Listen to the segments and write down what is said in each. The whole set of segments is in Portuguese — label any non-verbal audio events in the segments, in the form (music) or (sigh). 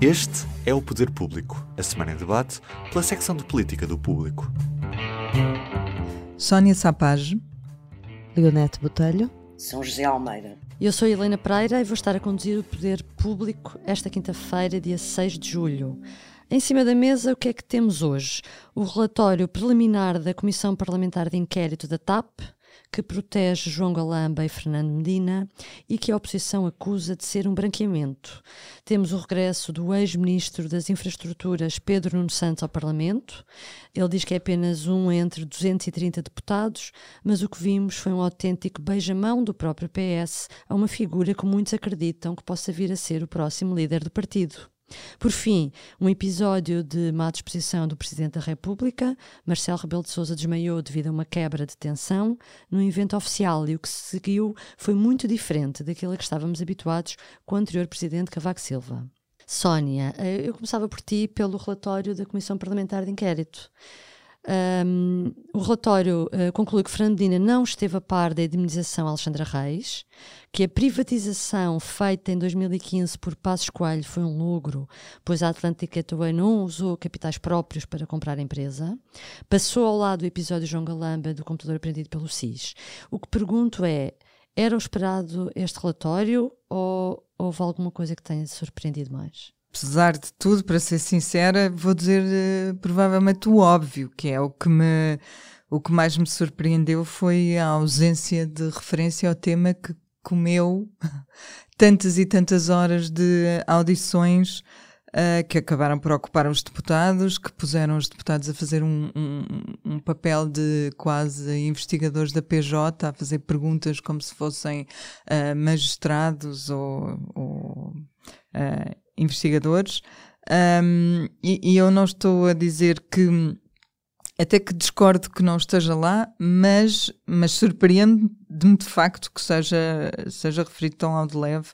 Este é o Poder Público, a semana em debate pela secção de política do público. Sónia Sapage, Leonete Botelho, São José Almeida. Eu sou Helena Pereira e vou estar a conduzir o Poder Público esta quinta-feira, dia 6 de julho. Em cima da mesa, o que é que temos hoje? O relatório preliminar da Comissão Parlamentar de Inquérito da TAP, que protege João Galamba e Fernando Medina e que a oposição acusa de ser um branqueamento. Temos o regresso do ex-ministro das Infraestruturas, Pedro Nuno Santos, ao Parlamento. Ele diz que é apenas um entre 230 deputados, mas o que vimos foi um autêntico beijamão do próprio PS a uma figura que muitos acreditam que possa vir a ser o próximo líder do partido. Por fim, um episódio de má disposição do Presidente da República. Marcelo Rebelo de Sousa desmaiou devido a uma quebra de tensão no evento oficial e o que se seguiu foi muito diferente daquilo a que estávamos habituados com o anterior Presidente Cavaco Silva. Sónia, eu começava por ti pelo relatório da Comissão Parlamentar de Inquérito. Um, o relatório uh, conclui que Fernandina não esteve a par da indemnização a Alexandra Reis, que a privatização feita em 2015 por Passos Coelho foi um logro, pois a Atlantic Gateway não usou capitais próprios para comprar a empresa. Passou ao lado o episódio João Galamba do computador apreendido pelo SIS. O que pergunto é, era esperado este relatório ou houve alguma coisa que tenha surpreendido mais? Apesar de tudo, para ser sincera, vou dizer uh, provavelmente o óbvio, que é o que me o que mais me surpreendeu foi a ausência de referência ao tema que comeu (laughs) tantas e tantas horas de audições uh, que acabaram por ocupar os deputados, que puseram os deputados a fazer um, um, um, papel de quase investigadores da PJ, a fazer perguntas como se fossem uh, magistrados ou, ou investigadores, um, e, e, eu não estou a dizer que até que discordo que não esteja lá, mas, mas surpreende-me de facto que seja, seja referido tão ao de leve.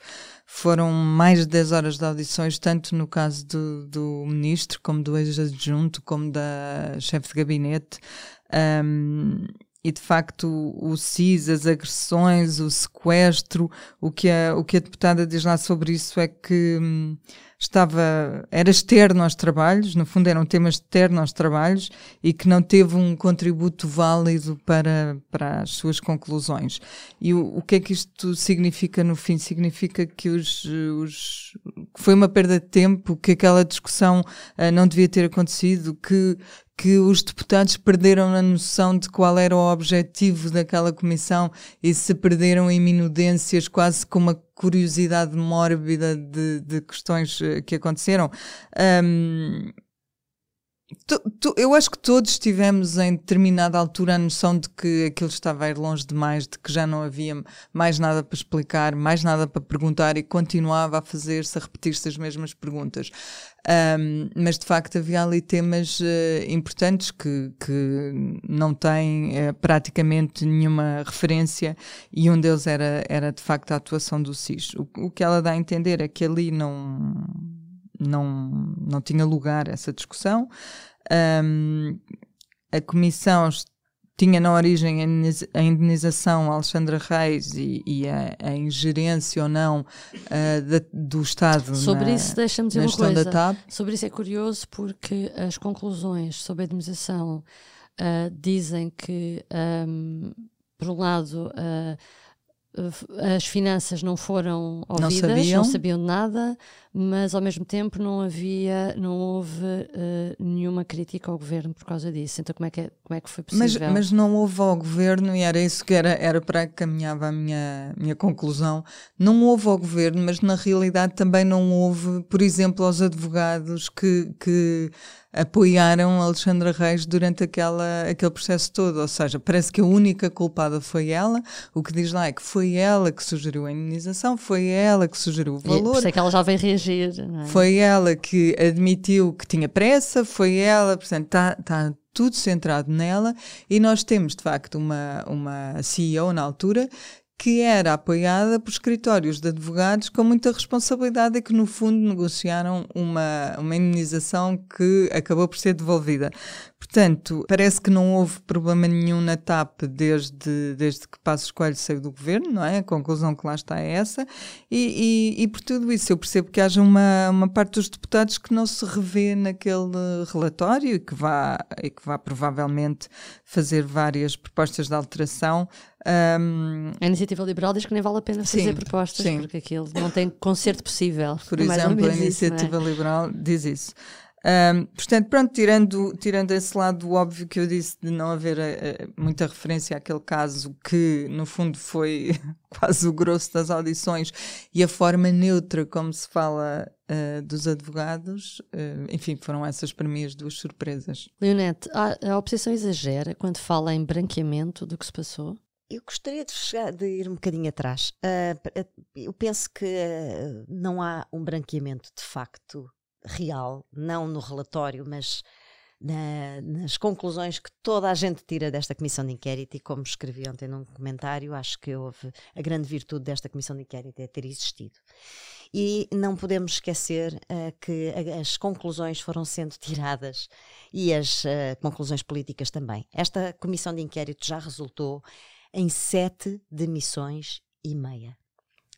Foram mais de 10 horas de audições, tanto no caso do, do ministro, como do ex-adjunto, como da chefe de gabinete. Um, e de facto o CIS, as agressões, o sequestro, o que a, o que a deputada diz lá sobre isso é que hum, estava, era externo aos trabalhos, no fundo era um tema externo aos trabalhos e que não teve um contributo válido para, para as suas conclusões. E o, o que é que isto significa no fim? Significa que os, os foi uma perda de tempo, que aquela discussão uh, não devia ter acontecido, que que os deputados perderam a noção de qual era o objetivo daquela comissão e se perderam em minudências, quase com uma curiosidade mórbida de, de questões eh, que aconteceram. Um, Tu, tu, eu acho que todos tivemos em determinada altura a noção de que aquilo estava a ir longe demais, de que já não havia mais nada para explicar, mais nada para perguntar e continuava a fazer-se, a repetir-se as mesmas perguntas. Um, mas de facto havia ali temas uh, importantes que, que não têm uh, praticamente nenhuma referência e um deles era, era de facto a atuação do SIS. O, o que ela dá a entender é que ali não não, não tinha lugar essa discussão. Um, a Comissão tinha na origem a indenização a Alexandra Reis e, e a, a, ingerência ou não uh, do Estado sobre na, isso deixa-me dizer uma coisa sobre isso é curioso porque as conclusões sobre a indenização uh, dizem que um, por um lado uh, as finanças não foram ouvidas, não sabiam. não sabiam nada, mas ao mesmo tempo não havia, não houve uh, nenhuma crítica ao governo por causa disso. Então como é que, é, como é que foi possível? Mas, mas não houve ao governo, e era isso que era, era para que caminhava a minha, minha conclusão, não houve ao governo, mas na realidade também não houve, por exemplo, aos advogados que, que apoiaram Alexandra Reis durante aquela, aquele processo todo. Ou seja, parece que a única culpada foi ela. O que diz lá é que foi ela que sugeriu a indenização, foi ela que sugeriu o valor. E por isso é que ela já veio reagir. É? Foi ela que admitiu que tinha pressa, foi ela, portanto, está tá tudo centrado nela e nós temos de facto uma, uma CEO na altura que era apoiada por escritórios de advogados com muita responsabilidade e que, no fundo, negociaram uma, uma indenização que acabou por ser devolvida. Portanto, parece que não houve problema nenhum na TAP desde, desde que Passos Coelho saiu do governo, não é? A conclusão que lá está é essa. E, e, e por tudo isso, eu percebo que haja uma, uma parte dos deputados que não se revê naquele relatório e que vá, e que vá provavelmente fazer várias propostas de alteração um, a iniciativa liberal diz que nem vale a pena fazer sim, propostas sim. porque aquilo não tem conserto possível. Por exemplo, a é? iniciativa isso, é? liberal diz isso. Um, portanto, pronto, tirando, tirando esse lado óbvio que eu disse de não haver uh, muita referência àquele caso que, no fundo, foi (laughs) quase o grosso das audições e a forma neutra como se fala uh, dos advogados, uh, enfim, foram essas para mim as duas surpresas. Leonete, a, a oposição exagera quando fala em branqueamento do que se passou? Eu gostaria de, chegar, de, ir um bocadinho atrás. Uh, eu penso que uh, não há um branqueamento de facto real, não no relatório, mas na, nas conclusões que toda a gente tira desta comissão de inquérito. E como escrevi ontem num comentário, acho que houve a grande virtude desta comissão de inquérito é ter existido. E não podemos esquecer uh, que as conclusões foram sendo tiradas e as conclusões políticas também. Esta comissão de inquérito já resultou em sete demissões e meia.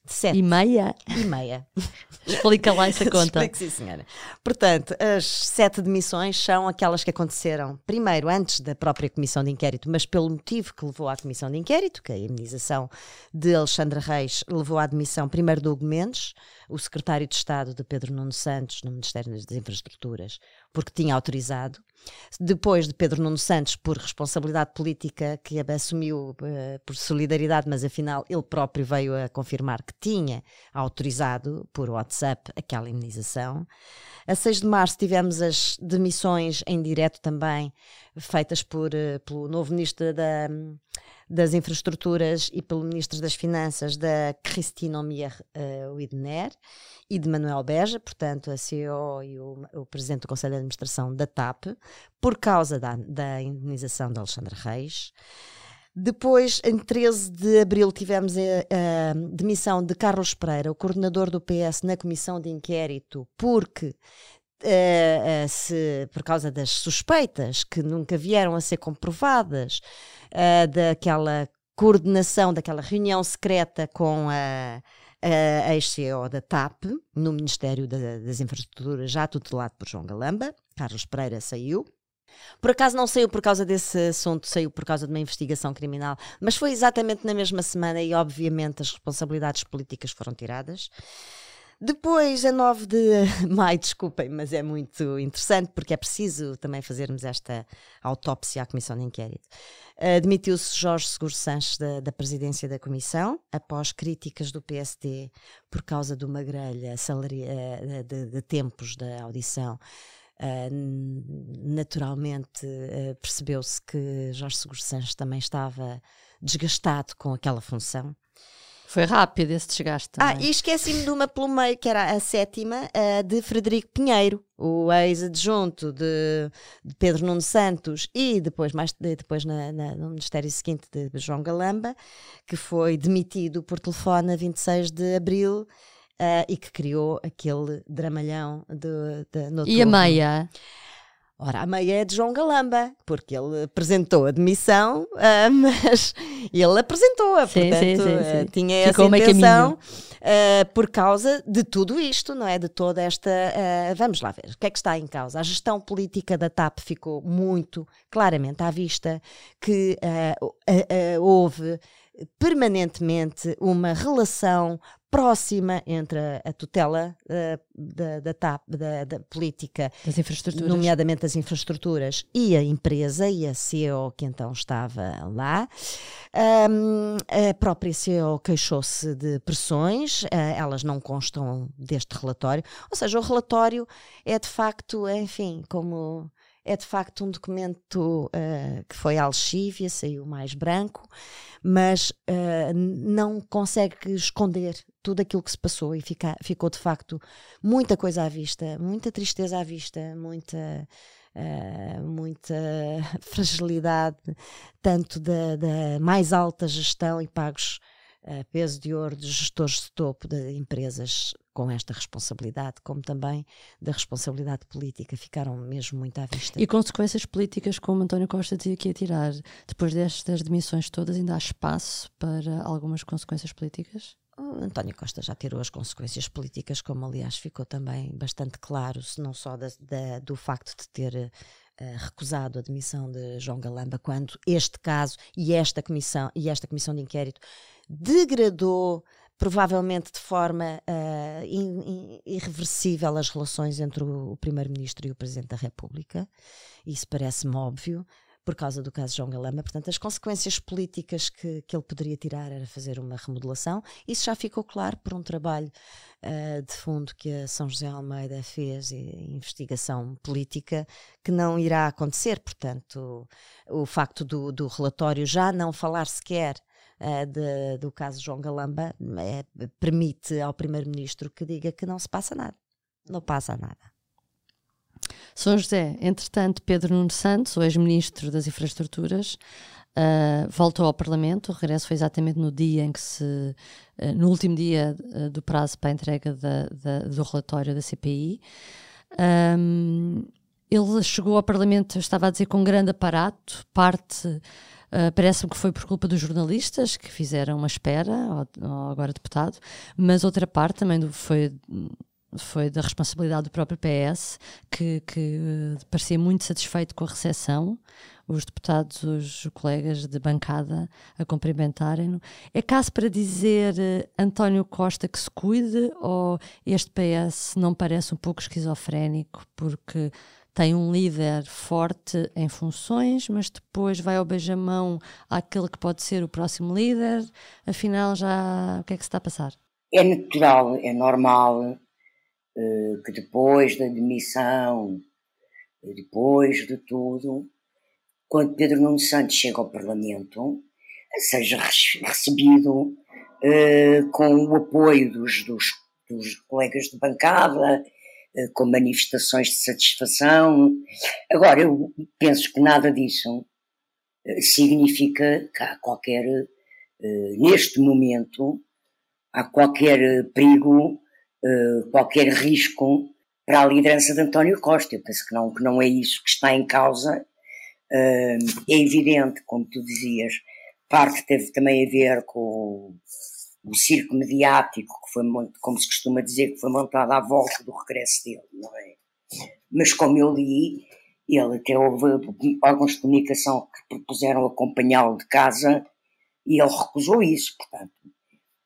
Sete. E meia? E meia. (laughs) Explica lá essa conta. Explique, sim, senhora. Portanto, as sete demissões são aquelas que aconteceram primeiro antes da própria comissão de inquérito, mas pelo motivo que levou à comissão de inquérito, que é a imunização de Alexandre Reis levou à demissão primeiro do Hugo Mendes, o secretário de Estado de Pedro Nuno Santos no Ministério das Infraestruturas, porque tinha autorizado. Depois de Pedro Nuno Santos, por responsabilidade política que assumiu uh, por solidariedade, mas afinal ele próprio veio a confirmar que tinha autorizado por WhatsApp aquela imunização. A 6 de março tivemos as demissões em direto também, feitas por, uh, pelo novo ministro da das Infraestruturas e pelo Ministro das Finanças da Cristina Omier uh, Widner e de Manuel Beja, portanto a CEO e o, o, Presidente do Conselho de Administração da TAP, por causa da, da indenização de Alexandre Reis. Depois, em 13 de abril, tivemos a, a, demissão de Carlos Pereira, o coordenador do PS na comissão de inquérito, porque se, por causa das suspeitas que nunca vieram a ser comprovadas, uh, daquela coordenação, daquela reunião secreta com a, a ex-CEO da TAP, no Ministério da, das Infraestruturas, já tutelado por João Galamba. Carlos Pereira saiu. Por acaso não saiu por causa desse assunto, saiu por causa de uma investigação criminal, mas foi exatamente na mesma semana e, obviamente, as responsabilidades políticas foram tiradas. Depois, a 9 de (laughs) maio, desculpem, mas é muito interessante porque é preciso também fazermos esta autópsia à Comissão de Inquérito. Admitiu-se Jorge Seguro Sanches da, da, presidência da Comissão, após críticas do PSD por causa de uma grelha eh, de, de, tempos da audição. Uh, naturalmente uh, percebeu-se que Jorge Seguro Sanches também estava desgastado com aquela função foi rápido esse desgaste. Ah, também. Ah, e esqueci-me de uma pelo meio, que era a sétima, de Frederico Pinheiro, o ex-adjunto de, de, Pedro Nuno Santos e depois, mais depois na, na, no Ministério seguinte de João Galamba, que foi demitido por telefone a 26 de abril uh, e que criou aquele dramalhão de, de, no E a meia? Ora, a meia é de João Galamba, porque ele apresentou a demissão, uh, (laughs) mas ele apresentou-a, portanto, sim, sim, sim, uh, tinha Ficou essa intenção uh, por causa de tudo isto, não é? De toda esta. vamos lá ver, o que é que está em causa? A gestão política da TAP ficou muito claramente à vista que houve permanentemente uma relação próxima entre a, a tutela uh, da, da, TAP, da, da, política, das infraestruturas. nomeadamente das infraestruturas, e a empresa e a CEO que então estava lá. Um, a própria CEO queixou-se de pressões, uh, elas não constam deste relatório, ou seja, o relatório é de facto, enfim, como é de facto um documento uh, que foi à lexívia, saiu mais branco, mas uh, não consegue esconder tudo aquilo que se passou e fica, ficou de facto muita coisa à vista, muita tristeza à vista, muita. Uh, muita (laughs) fragilidade, tanto da, da, mais alta gestão e pagos peso de ouro de gestores de topo de empresas com esta responsabilidade, como também da responsabilidade política, ficaram mesmo muito à vista. E consequências políticas, como António Costa dizia que ia tirar, depois destas demissões todas, ainda há espaço para algumas consequências políticas? O António Costa já tirou as consequências políticas, como aliás ficou também bastante claro, se não só da, da, do facto de ter uh, recusado a demissão de João Galamba, quando este caso e esta comissão e esta comissão de inquérito degradou provavelmente de forma uh, in, in, irreversível as relações entre o, o Primeiro-Ministro e o Presidente da República. Isso parece-me óbvio por causa do caso João Galamba. Portanto, as consequências políticas que, que ele poderia tirar era fazer uma remodelação. Isso já ficou claro por um trabalho uh, de fundo que a São José Almeida fez, e investigação política, que não irá acontecer. Portanto, o, o facto do, do relatório já não falar sequer uh, de, do caso João Galamba é, permite ao Primeiro-Ministro que diga que não se passa nada. Não passa nada. São José, entretanto, Pedro Nuno Santos, o ex-ministro das Infraestruturas, uh, voltou ao Parlamento. O regresso foi exatamente no dia em que se. Uh, no último dia uh, do prazo para a entrega da, da, do relatório da CPI. Um, ele chegou ao Parlamento, estava a dizer, com grande aparato, parte Uh, Parece-me que foi por culpa dos jornalistas que fizeram uma espera, ao, ao agora deputado, mas outra parte também do, foi foi da responsabilidade do próprio PS, que, que uh, parecia muito satisfeito com a recepção, os deputados, os colegas de bancada a cumprimentarem-no. É caso para dizer uh, António Costa que se cuide ou este PS não parece um pouco esquizofrénico porque tem um líder forte em funções, mas depois vai ao beijamão àquele que pode ser o próximo líder. Afinal, já o que é que se está a passar? É natural, é normal uh, que depois da demissão, depois de tudo, quando Pedro Nuno Santos chega ao Parlamento, seja recebido uh, com o apoio dos, dos, dos colegas de bancada, eh, com manifestações de satisfação. Agora, eu penso que nada disso eh, significa que há qualquer, eh, neste momento, há qualquer perigo, qualquer risco para a liderança de António Costa. Eu penso que não, que não é isso que está em causa. É evidente, como tu dizias, parte teve também a ver com o circo mediático que foi, como se costuma dizer, que foi montado à volta do regresso dele, não é? Mas como eu li, ele até houve órgãos de comunicação que propuseram acompanhá-lo de casa e ele recusou isso, portanto.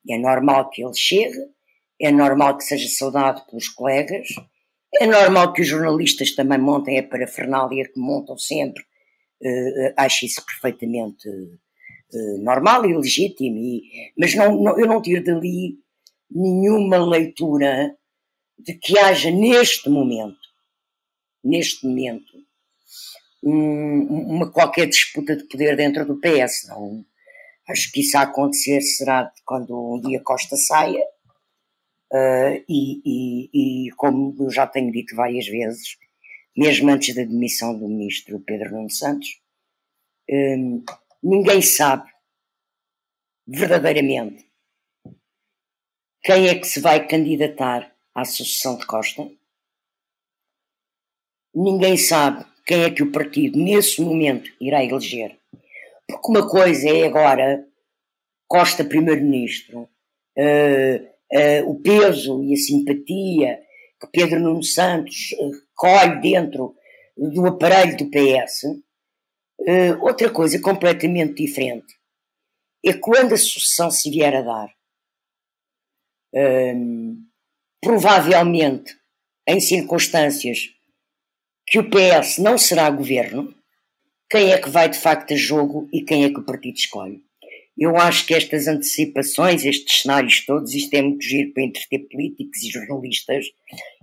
É normal que ele chegue, é normal que seja saudado pelos colegas, é normal que os jornalistas também montem a parafernália que montam sempre, uh, acho isso perfeitamente normal e legítimo, e, mas não, não, eu não tiro dali nenhuma leitura de que haja neste momento, neste momento, um, uma qualquer disputa de poder dentro do PS. Não, acho que isso a acontecer será quando um dia Costa saia, uh, e, e, e, como eu já tenho dito várias vezes, mesmo antes da demissão do ministro Pedro Nuno Santos, um, ninguém sabe verdadeiramente quem é que se vai candidatar à sucessão de Costa. Ninguém sabe quem é que o partido, nesse momento, irá eleger. Porque uma coisa é agora Costa Primeiro-Ministro, uh, uh, o peso e a simpatia que Pedro Nuno Santos uh, colhe dentro do aparelho do PS. Outra coisa completamente diferente é quando a sucessão se vier a dar, provavelmente em circunstâncias que o PS não será governo, quem é que vai de facto a jogo e quem é que o partido escolhe. Eu acho que estas antecipações, estes cenários todos, isto é muito giro para entreter políticos e jornalistas.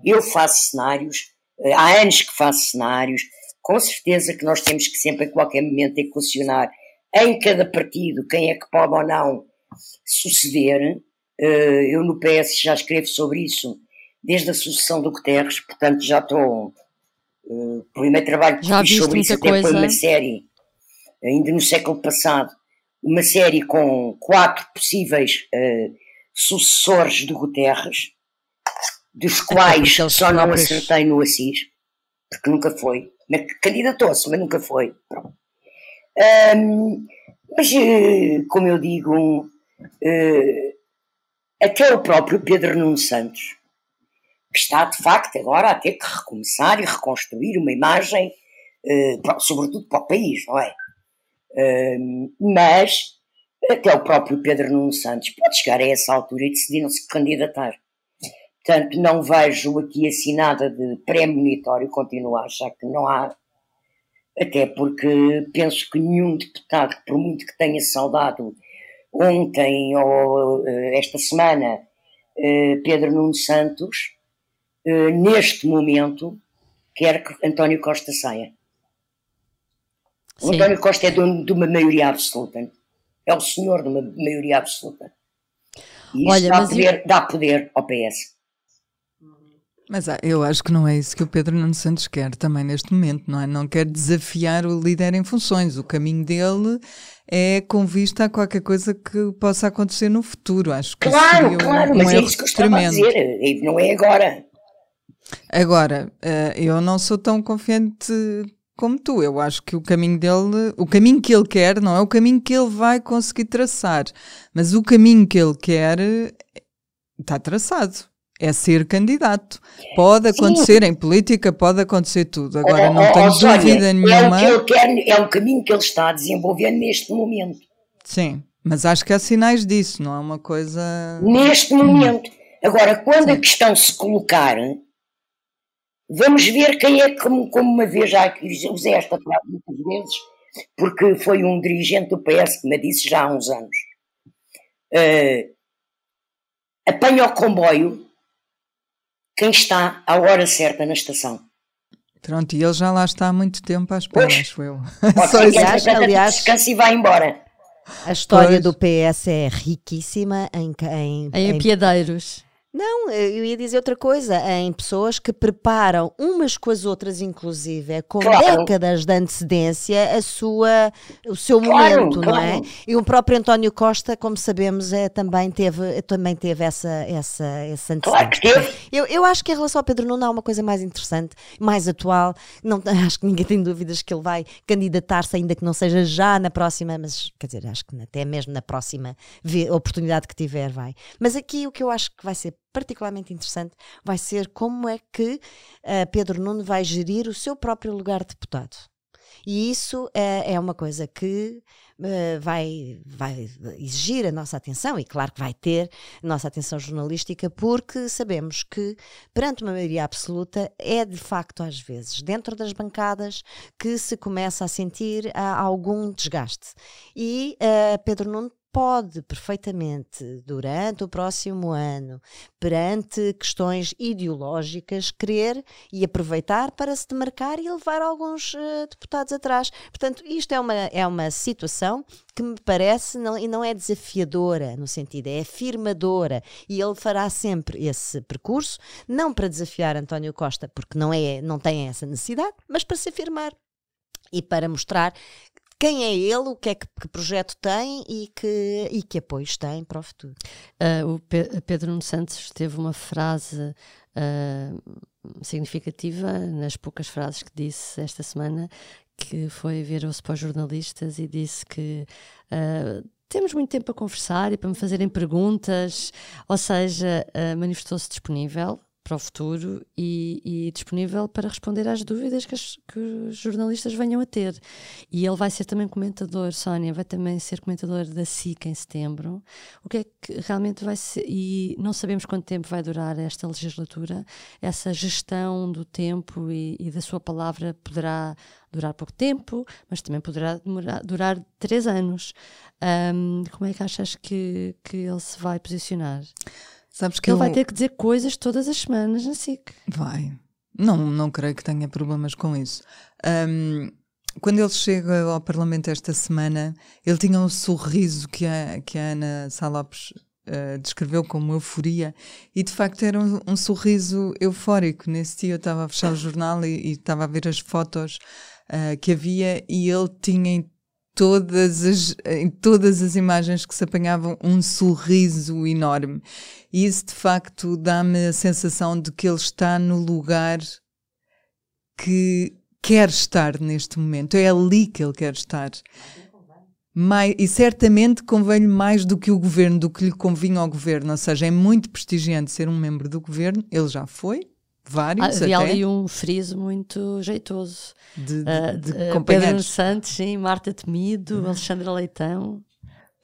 Eu faço cenários, eh, há anos que faço cenários, com certeza que nós temos que sempre, em qualquer momento, equacionar em cada partido quem é que pode ou não suceder. Eh, eu no PS já escrevo sobre isso desde a sucessão do Guterres, portanto já estou. O primeiro trabalho que já fiz sobre isso até coisa. foi uma série, ainda no século passado, uma série com quatro possíveis uh, sucessores do Guterres, dos quais só não acertei no Assis, porque nunca foi. Candidatou-se, mas nunca foi. Um, mas, uh, como eu digo, uh, até o próprio Pedro Nuno Santos, que está de facto agora a ter que recomeçar e reconstruir uma imagem, sobretudo para o país, não é? mas até o próprio Pedro Nuno Santos pode chegar a essa altura e decidir não se candidatar. Portanto, não vejo aqui assinada de pré-monitório, continuo a achar que não há, até porque penso que nenhum deputado, por muito que tenha saudado ontem ou eh, esta semana eh, Pedro Nuno Santos, eh, neste momento, quer que António Costa saia. O António Costa é dono de uma maioria absoluta. É o senhor de uma maioria absoluta. E isso Olha, dá, poder, eu... dá poder ao PS. Mas ah, eu acho que não é isso que o Pedro Nuno Santos quer também neste momento, não é? Não quer desafiar o líder em funções. O caminho dele é com vista a qualquer coisa que possa acontecer no futuro. Acho que claro, claro, um mas é isso que eu estava a dizer. Não é agora. Agora, ah, eu não sou tão confiante como tu. Eu acho que o caminho dele, o caminho que ele quer, não é o caminho que ele vai conseguir traçar, mas o caminho que ele quer está traçado. É ser candidato. Pode acontecer Sim. em política, pode acontecer tudo. Agora, oh, não oh, tenho oh, dúvida nenhuma. É o, que ele quer, é o caminho que ele está a desenvolver neste momento. Sim, mas acho que há sinais disso, não é uma coisa. Neste momento. Agora, quando Sim. a questão se colocar, Vamos ver quem é que, como, como uma vez já usei esta palavra muitas vezes, porque foi um dirigente do PS que me disse já há uns anos. Uh, apanha o comboio quem está à hora certa na estação. Pronto, e ele já lá está há muito tempo à espera, pois, acho eu. (laughs) Só aliás, aliás, descansa e vai embora. A história pois. do PS é riquíssima em, em, em, em piadeiros. Não, eu ia dizer outra coisa, em pessoas que preparam umas com as outras, inclusive, é com claro. décadas de antecedência, a sua, o seu claro, momento, claro. não é? E o próprio António Costa, como sabemos, é, também teve, também teve essa, essa, esse antecedente. Claro eu, eu acho que em relação ao Pedro Nuno há uma coisa mais interessante, mais atual, não, (laughs) acho que ninguém tem dúvidas que ele vai candidatar-se, ainda que não seja já na próxima, mas quer dizer, acho que até mesmo na próxima oportunidade que tiver vai. Mas aqui o que eu acho que vai ser particularmente interessante vai ser como é que uh, Pedro Nuno vai gerir o seu próprio lugar de deputado. E isso é, é uma coisa que uh, vai, vai exigir a nossa atenção, e claro que vai ter a nossa atenção jornalística, porque sabemos que, perante uma maioria absoluta, é de facto, às vezes, dentro das bancadas, que se começa a sentir uh, algum desgaste. E uh, Pedro Nuno pode perfeitamente, durante o próximo ano, perante questões ideológicas, querer e aproveitar para se demarcar e levar alguns uh, deputados atrás. Portanto, isto é uma, é uma situação que me parece não, e não é desafiadora no sentido, é afirmadora e ele fará sempre esse percurso, não para desafiar António Costa, porque não, é, não tem essa necessidade, mas para se afirmar e para mostrar quem é ele, o que é que, que, projeto tem e que, e que apoios tem para o futuro. Uh, o Pe Pedro Nuno Santos teve uma frase uh, significativa nas poucas frases que disse esta semana, que foi virou-se para os jornalistas e disse que uh, temos muito tempo a conversar e para me fazerem perguntas, ou seja, manifestou-se disponível para o futuro e, e, disponível para responder às dúvidas que, as, que, os jornalistas venham a ter. E ele vai ser também comentador, Sónia, vai também ser comentador da SIC em setembro. O que é que realmente vai ser, e não sabemos quanto tempo vai durar esta legislatura, essa gestão do tempo e, e da sua palavra poderá durar pouco tempo, mas também poderá demorar, durar três anos. Um, como é que achas que, que ele se vai posicionar? Sabes que ele eu... vai ter que dizer coisas todas as semanas na SIC. Vai. Não, não creio que tenha problemas com isso. Um, quando ele chega ao Parlamento esta semana, ele tinha um sorriso que a, que a Ana Salopes uh, descreveu como euforia, e de facto era um, um sorriso eufórico. Nesse dia eu estava a fechar o jornal e, estava a ver as fotos uh, que havia, e ele tinha todas as, em todas as imagens que se apanhavam um sorriso enorme. E isso de facto dá-me a sensação de que ele está no lugar que quer estar neste momento. É ali que ele quer estar. Mais, e certamente convém-lhe mais do que o governo, do que lhe convinha ao governo. Ou seja, é muito prestigiante ser um membro do governo. Ele já foi, vários. Ah, havia até, ali um friso muito jeitoso. de, de, Uh, de uh, Pedro. Santos, sim, Marta Temido, Alexandra Leitão.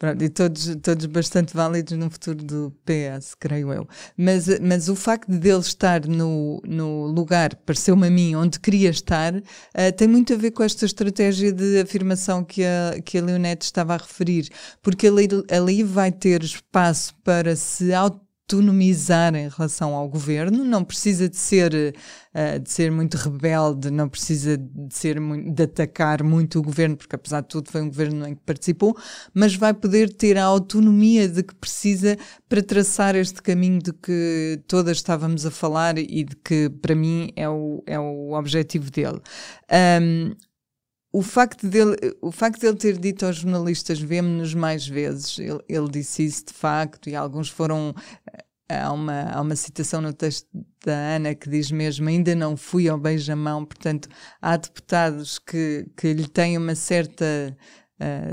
Pronto, e todos, todos bastante válidos no futuro do PS, creio eu. Mas, mas o facto de ele estar no, no lugar, pareceu-me a mim, onde queria estar, eh, tem muito a ver com esta estratégia de afirmação que a, que a Leonete estava a referir, porque ali, ali vai ter espaço para se autonomizar em relação ao governo, não precisa de ser, eh, de ser muito rebelde, não precisa de, ser muito, de atacar muito o governo, porque apesar de tudo foi um governo em que participou, mas vai poder ter a autonomia de que precisa para traçar este caminho de que todas estávamos a falar e de que para mim é o, é o objetivo dele. Um, o facto, dele, o facto dele ter dito aos jornalistas vemo-nos mais vezes, ele, ele disse isso de facto, e alguns foram. Há uma, há uma citação no texto da Ana que diz mesmo: Ainda não fui ao beijamão. Portanto, há deputados que, que lhe têm uma certa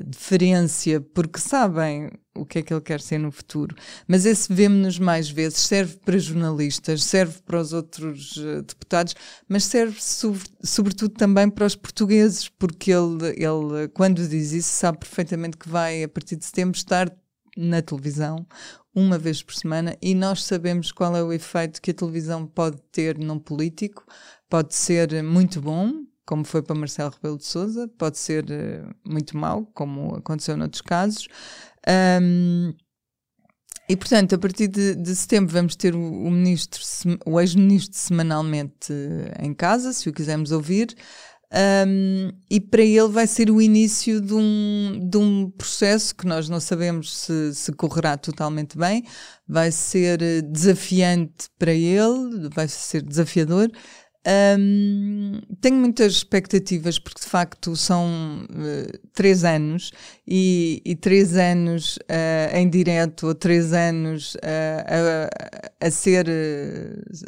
deferência porque sabem o que é que ele quer ser no futuro. Mas esse vemo-nos mais vezes serve para jornalistas, serve para os outros uh, deputados, mas serve sobre, sobretudo também para os portugueses, porque ele, ele, quando diz isso, sabe perfeitamente que vai, a partir de setembro, estar na televisão uma vez por semana e nós sabemos qual é o efeito que a televisão pode ter num político. Pode ser muito bom, como foi para Marcelo Rebelo de Sousa, pode ser uh, muito mau, como aconteceu noutros casos. Um, e, portanto, a partir de, de, setembro vamos ter o, o ministro, o ex-ministro semanalmente em casa, se o quisermos ouvir. Um, e para ele vai ser o início de um, de um processo que nós não sabemos se, se correrá totalmente bem, vai ser desafiante para ele, vai ser desafiador. Um, tenho muitas expectativas porque de facto são uh, três anos e, e três anos uh, em direto ou três anos uh, a, a, ser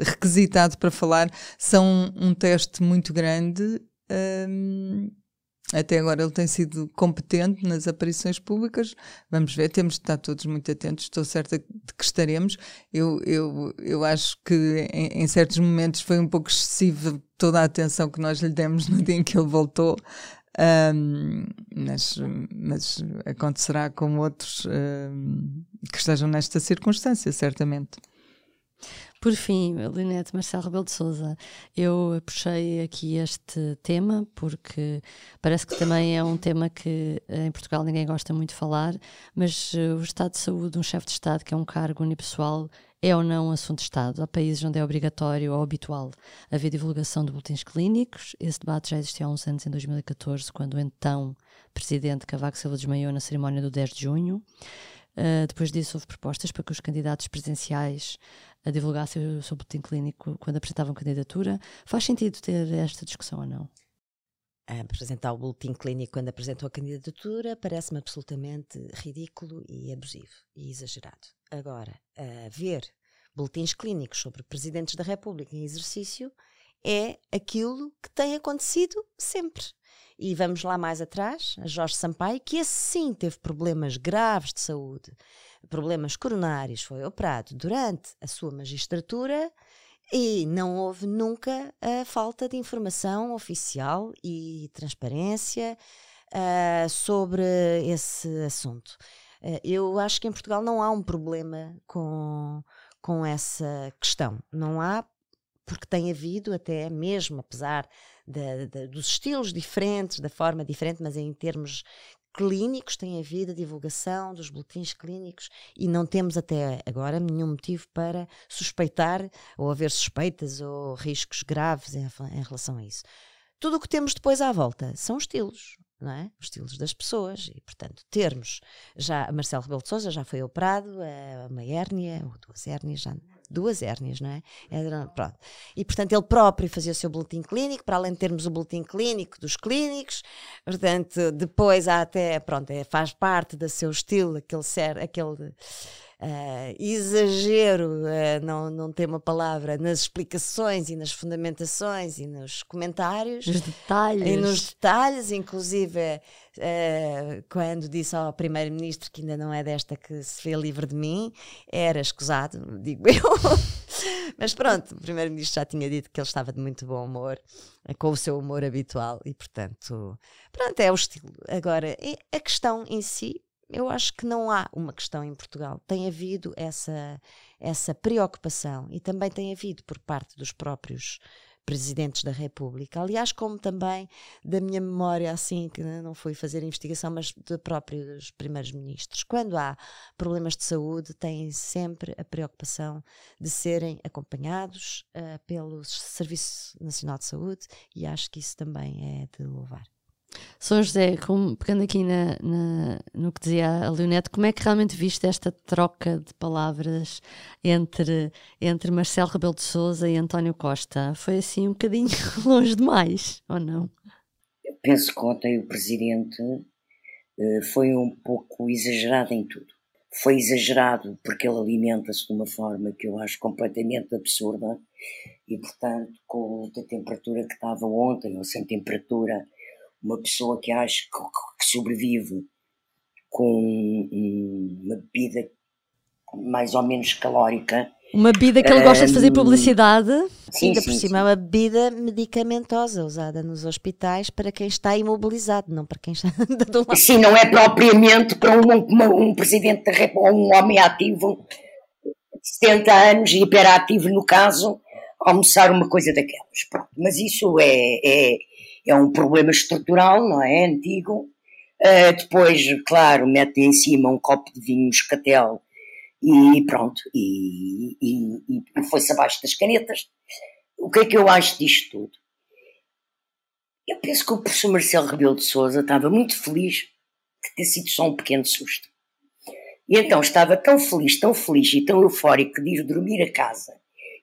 requisitado para falar são um teste muito grande. Um, até agora ele tem sido competente nas aparições públicas. Vamos ver, temos de estar todos muito atentos. Estou certa de que estaremos. Eu, eu, eu acho que em, em certos momentos foi um pouco excessiva toda a atenção que nós lhe demos no dia em que ele voltou. Um, mas, mas acontecerá com outros um, que estejam nesta circunstância, certamente. Por fim, Linete Marcelo Rebelo de Souza, eu puxei aqui este tema porque parece que também é um tema que em Portugal ninguém gosta muito de falar, mas uh, o estado de saúde de um chefe de Estado, que é um cargo unipessoal, é ou não assunto de Estado. Há países onde é obrigatório ou habitual haver divulgação de boletins clínicos. Esse debate já existiu há uns anos, em 2014, quando o então presidente Cavaco Silva desmaiou na cerimónia do 10 de junho. Uh, depois disso, houve propostas para que os candidatos presidenciais a divulgassem o seu boletim clínico quando apresentavam candidatura. Faz sentido ter esta discussão ou não? apresentar o boletim clínico quando apresentou a candidatura parece-me absolutamente ridículo e abusivo e exagerado. Agora, ver boletins clínicos sobre presidentes da República em exercício é aquilo que tem acontecido sempre. E vamos lá mais atrás, Jorge Sampaio, que esse sim teve problemas graves de saúde, problemas coronários, foi operado durante a sua magistratura e não houve nunca a falta de informação oficial e transparência uh, sobre esse assunto. Uh, eu acho que em Portugal não há um problema com, com essa questão. Não há, porque tem havido até mesmo, apesar de, de, dos estilos diferentes, da forma diferente, mas em termos clínicos, tem havido a divulgação dos boletins clínicos e não temos até agora nenhum motivo para suspeitar ou haver suspeitas ou riscos graves em, em relação a isso. Tudo o que temos depois à volta são estilos não é? Os estilos das pessoas e, portanto, termos já Marcelo Rebelo de Sousa já foi operado, é uma hérnia, ou duas hérnias, já, duas hérnias, não é? Era, pronto. E, portanto, ele próprio fazia o seu boletim clínico, para além de termos o boletim clínico dos clínicos, portanto, depois há até, pronto, é, faz parte do seu estilo, aquele ser, aquele uh, exagero, uh, não, não tem uma palavra, nas explicações e nas fundamentações e nos comentários. Nos detalhes. E nos detalhes, inclusive uh, quando disse ao Primeiro-Ministro que ainda não é desta que se vê livre de mim, era escusado, (laughs) digo eu. Mas pronto, o Primeiro-Ministro já tinha dito que ele estava de muito bom humor, com o seu humor habitual, e portanto, pronto, é o estilo. Agora, a questão em si, eu acho que não há uma questão em Portugal. Tem havido essa, essa preocupação e também tem havido por parte dos próprios presidentes da República. Aliás, como também da minha memória, assim, que não fui fazer investigação, mas de próprios primeiros ministros. Quando há problemas de saúde, têm sempre a preocupação de serem acompanhados uh, pelo Serviço Nacional de Saúde e acho que isso também é de louvar. São José, como, pegando aqui na, na, no que dizia a Leonete, como é que realmente viste esta troca de palavras entre, entre Marcelo Rebelo de Souza e António Costa? Foi assim um bocadinho (laughs) longe demais, ou não? Penso que ontem o Presidente uh, foi um pouco exagerado em tudo. Foi exagerado porque ele alimenta-se de uma forma que eu acho completamente absurda e, portanto, com a temperatura que estava ontem, ou sem temperatura, uma pessoa que acha que, que sobrevive com uma bebida mais ou menos calórica. Uma bebida que ele gosta de fazer publicidade. Sim, Ainda sim, por cima, é uma bebida medicamentosa usada nos hospitais para quem está imobilizado, não para quem está (laughs) do lado. Sim, não é propriamente para um, um, um presidente da República, um homem ativo de 70 anos e hiperativo, no caso, almoçar uma coisa daquelas. Pronto. Mas isso é, é é um problema estrutural, não é? Antigo. Uh, depois, claro, mete em cima um copo de vinho moscatel e pronto, e, e, e foi-se abaixo das canetas. O que é que eu acho disto tudo? Eu penso que o professor Marcelo Rebelo de Souza estava muito feliz de ter sido só um pequeno susto. E então estava tão feliz, tão feliz e tão eufórico de ir dormir a casa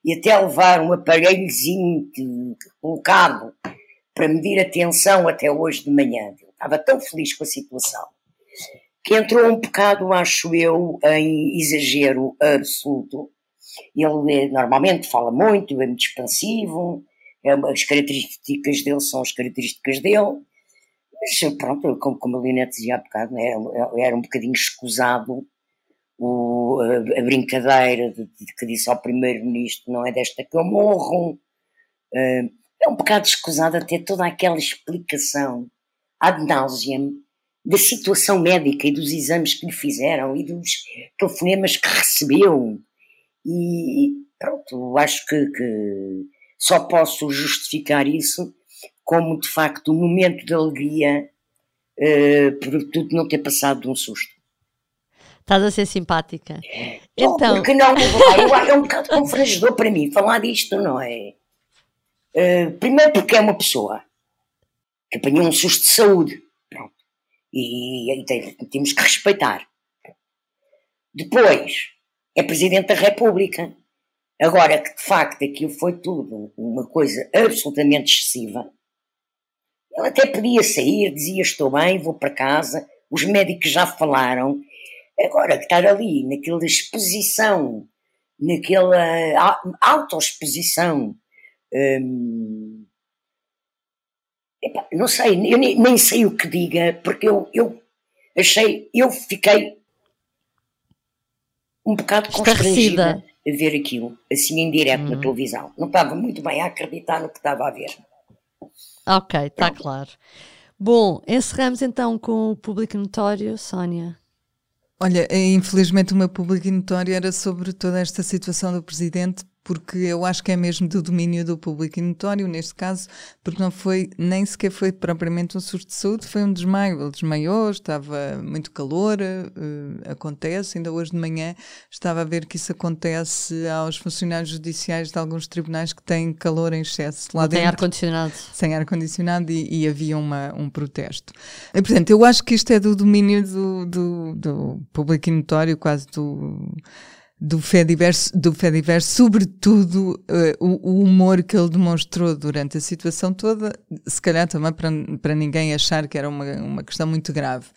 e até levar um aparelhozinho colocado para medir a tensão até hoje de manhã. Ele estava tão feliz com a situação que entrou um bocado, acho eu, em exagero absoluto. Ele eh, normalmente fala muito, é muito expansivo, é as características dele são as características dele, mas pronto, como, como a Leonete dizia há bocado, era, é, era um bocadinho escusado o, a, a, brincadeira de, de, que disse ao primeiro-ministro não é desta que eu morro, uh, é um bocado escusado ter toda aquela explicação ad nauseam da situação médica e dos exames que lhe fizeram e dos telefonemas que recebeu. E pronto, acho que, que só posso justificar isso como de facto um momento de alegria uh, por tudo não ter passado de um susto. Estás a ser simpática. Então... Porque não, é um bocado confrangedor para mim falar disto, não é? Uh, primeiro porque é uma pessoa que apanhou um susto de saúde. Pronto. E, e, e temos que respeitar. Depois, é Presidente da República. Agora que de facto aquilo foi tudo uma coisa absolutamente excessiva, ele até podia sair, dizia estou bem, vou para casa, os médicos já falaram. Agora que estar ali naquela exposição, naquela autoexposição Hum, não sei, eu nem, nem, sei o que diga, porque eu, eu achei, eu fiquei um bocado constrangida a ver aquilo, assim em direto na uhum. televisão. Não estava muito bem a acreditar no que estava a ver. Ok, está claro. Bom, encerramos então com o público notório, Sónia. Olha, infelizmente o meu público notório era sobre toda esta situação do Presidente, porque eu acho que é mesmo do domínio do público e notório, neste caso, porque não foi, nem sequer foi propriamente um surto de saúde, foi um desmaio. Ele desmaiou, estava muito calor, uh, acontece. Ainda hoje de manhã estava a ver que isso acontece aos funcionários judiciais de alguns tribunais que têm calor em excesso lá dentro. Sem ar-condicionado. Sem ar-condicionado e, e, havia uma, um protesto. E, portanto, eu acho que isto é do domínio do, do, do público e notório, quase do do Fediverse, do Fediverse sobretudo uh, o, o, humor que ele demonstrou durante a situação toda, se calhar também para, para ninguém achar que era uma, uma questão muito grave.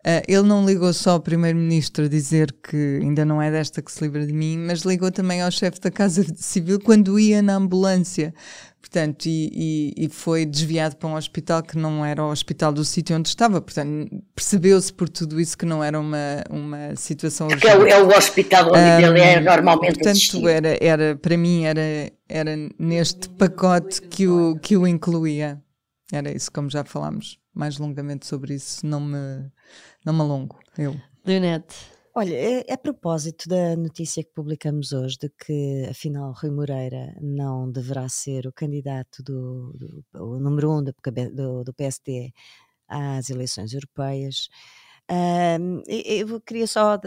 Uh, ele não ligou só ao Primeiro-Ministro a dizer que ainda não é desta que se livra de mim, mas ligou também ao chefe da Casa Civil quando ia na ambulância. Portanto, e, e, e, foi desviado para um hospital que não era o hospital do sítio onde estava. Portanto, percebeu-se por tudo isso que não era uma, uma situação urgente. É o, é o hospital onde um, ele é normalmente Portanto, era, era, para mim, era, era neste pacote que o, que o incluía. Era isso, como já falámos mais longamente sobre isso. Não me não me alongo, eu. Leonete. Olha, é, a propósito da notícia que publicamos hoje de que, afinal, Rui Moreira não deverá ser o candidato do, do o número um do, do, do PSD às eleições europeias, eu queria só.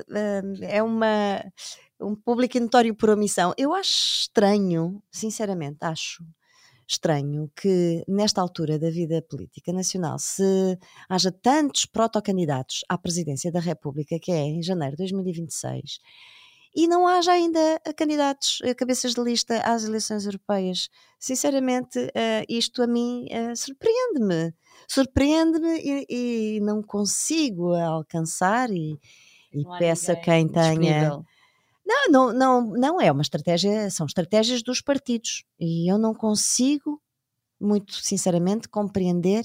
É uma, um público notório por omissão. Eu acho estranho, sinceramente, acho estranho que, nesta altura da vida política nacional, se haja tantos protocandidatos à presidência da República, que é em janeiro de 2026, e não haja ainda candidatos, eh, cabeças de lista às eleições europeias. Sinceramente, uh, isto a mim surpreende-me. Surpreende-me e, e, não consigo alcançar e, e peço a quem tenha. Disponível não, não, não, não é uma estratégia, são estratégias dos partidos. E eu não consigo, muito sinceramente, compreender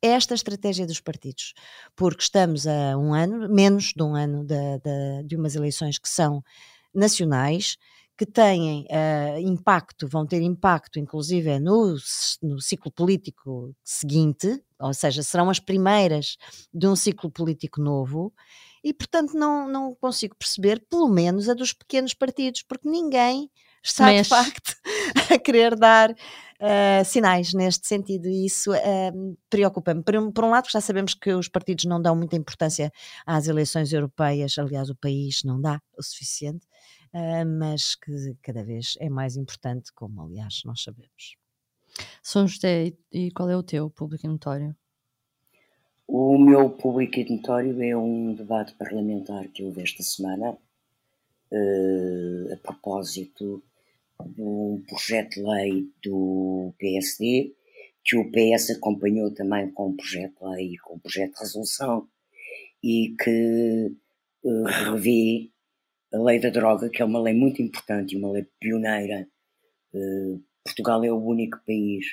esta estratégia dos partidos, porque estamos a um ano, menos de um ano de, de, de umas eleições que são nacionais, que têm uh, impacto, vão ter impacto, inclusive, no, no ciclo político seguinte, ou seja, serão as primeiras de um ciclo político novo, e, portanto, não, não consigo perceber, pelo menos, a dos pequenos partidos, porque ninguém está, Mas... de facto, (laughs) a querer dar uh, sinais neste sentido, e isso uh, preocupa-me. Por, um, por um lado, já sabemos que os partidos não dão muita importância às eleições europeias, aliás, o país não dá o suficiente, uh, mas que cada vez é mais importante, como, aliás, nós sabemos. São José, e qual é o teu público notório? O meu público notório é um debate parlamentar que houve esta semana uh, a propósito um projeto de lei do PSD, que o PS acompanhou também com um projeto de lei e com um projeto de resolução, e que uh, revê a lei da droga, que é uma lei muito importante e uma lei pioneira. Uh, Portugal é o único país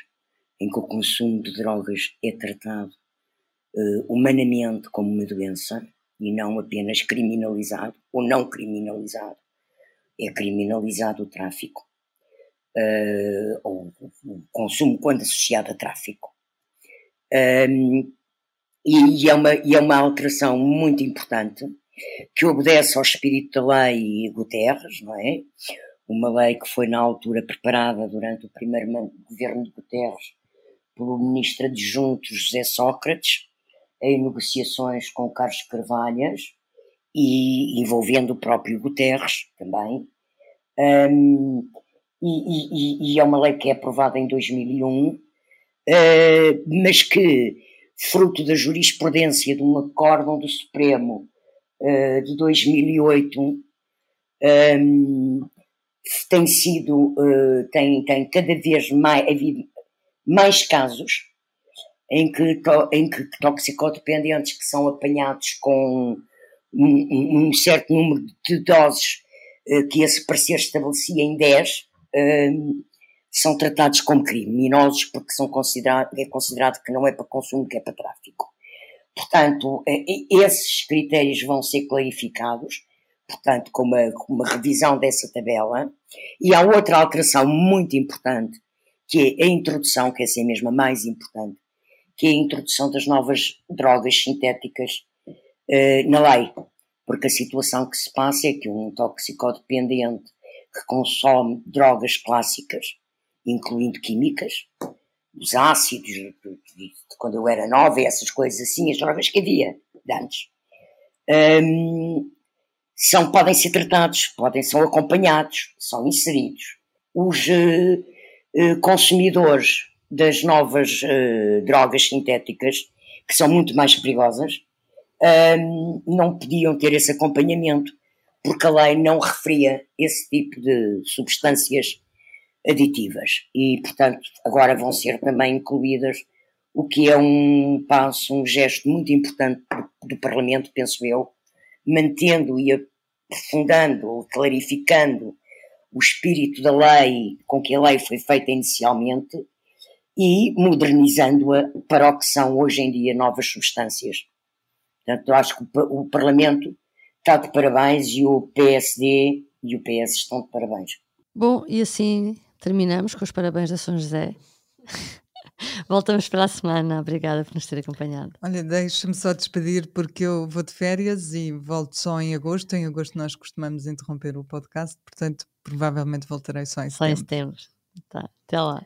em que o consumo de drogas é tratado humanamente como uma doença e não apenas criminalizado ou não criminalizado. É criminalizado o tráfico, uh, ou o consumo quando associado a tráfico. Um, e, é uma, e é uma alteração muito importante que obedece ao espírito da lei Guterres, não é? Uma lei que foi na altura preparada durante o primeiro governo de Guterres pelo ministro adjunto José Sócrates, em negociações com Carlos Carvalhas e envolvendo o próprio Guterres também. Um, e, e, e, é uma lei que é aprovada em 2001, uh, mas que, fruto da jurisprudência de um acórdão do Supremo uh, de 2008, um, tem sido, uh, tem, tem cada vez mais havido mais casos em que, em que toxicodependentes que são apanhados com um, um certo número de doses uh, que esse parecer estabelecia em 10 uh, são tratados como criminosos porque são considerado, é considerado que não é para consumo, que é para tráfico. Portanto, uh, esses critérios vão ser clarificados, portanto, com uma, com uma revisão dessa tabela. E há outra alteração muito importante, que é a introdução, que é essa mesmo a mais importante, que é a introdução das novas drogas sintéticas uh, na lei. Porque a situação que se passa é que um toxicodependente que consome drogas clássicas, incluindo químicas, os ácidos, quando eu era nova, essas coisas assim, as drogas que havia de antes, um, são, podem ser tratados, podem ser acompanhados, são inseridos. Os uh, consumidores das novas uh, drogas sintéticas, que são muito mais perigosas, não podiam ter esse acompanhamento, porque a lei não referia esse tipo de substâncias aditivas. E, portanto, agora vão ser também incluídas, o que é um passo, um gesto muito importante do, do Parlamento, penso eu, mantendo e aprofundando, clarificando o espírito da lei com que a lei foi feita inicialmente e modernizando-a para o que são hoje em dia novas substâncias. Portanto, acho que o, o Parlamento está de parabéns e o PSD e o PS estão de parabéns. Bom, e assim terminamos com os parabéns da São José. (laughs) Voltamos para a semana. Obrigada por nos ter acompanhado. Olha, deixa-me só despedir porque eu vou de férias e volto só em agosto. Em agosto nós costumamos interromper o podcast, portanto, provavelmente voltarei só em setembro. Só em setembro. Tá, até lá.